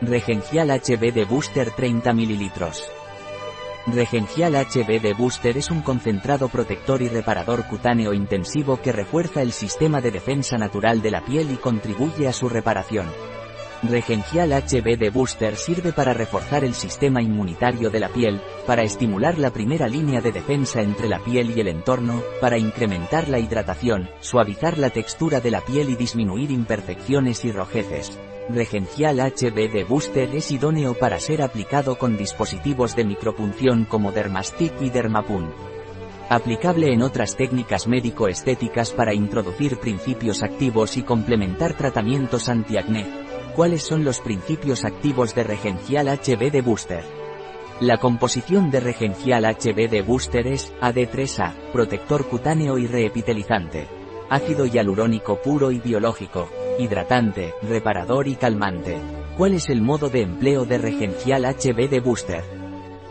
Regencial HB Booster 30 ml. Regencial HB Booster es un concentrado protector y reparador cutáneo intensivo que refuerza el sistema de defensa natural de la piel y contribuye a su reparación. Regencial HB Booster sirve para reforzar el sistema inmunitario de la piel, para estimular la primera línea de defensa entre la piel y el entorno, para incrementar la hidratación, suavizar la textura de la piel y disminuir imperfecciones y rojeces. Regencial HB de Booster es idóneo para ser aplicado con dispositivos de micropunción como Dermastick y Dermapun. Aplicable en otras técnicas médico-estéticas para introducir principios activos y complementar tratamientos antiacné. ¿Cuáles son los principios activos de Regencial HB de Booster? La composición de Regencial HB de Booster es AD3A, protector cutáneo y reepitelizante. Ácido hialurónico puro y biológico, hidratante, reparador y calmante. ¿Cuál es el modo de empleo de Regencial HB de Booster?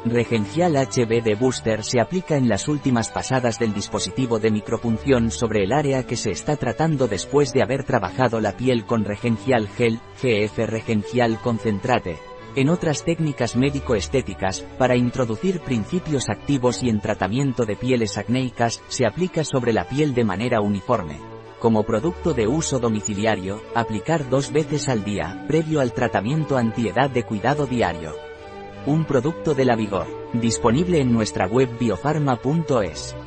Regencial HB de Booster se aplica en las últimas pasadas del dispositivo de micropunción sobre el área que se está tratando después de haber trabajado la piel con Regencial Gel, GF Regencial Concentrate. En otras técnicas médico-estéticas, para introducir principios activos y en tratamiento de pieles acnéicas, se aplica sobre la piel de manera uniforme. Como producto de uso domiciliario, aplicar dos veces al día, previo al tratamiento antiedad de cuidado diario. Un producto de la Vigor, disponible en nuestra web biofarma.es.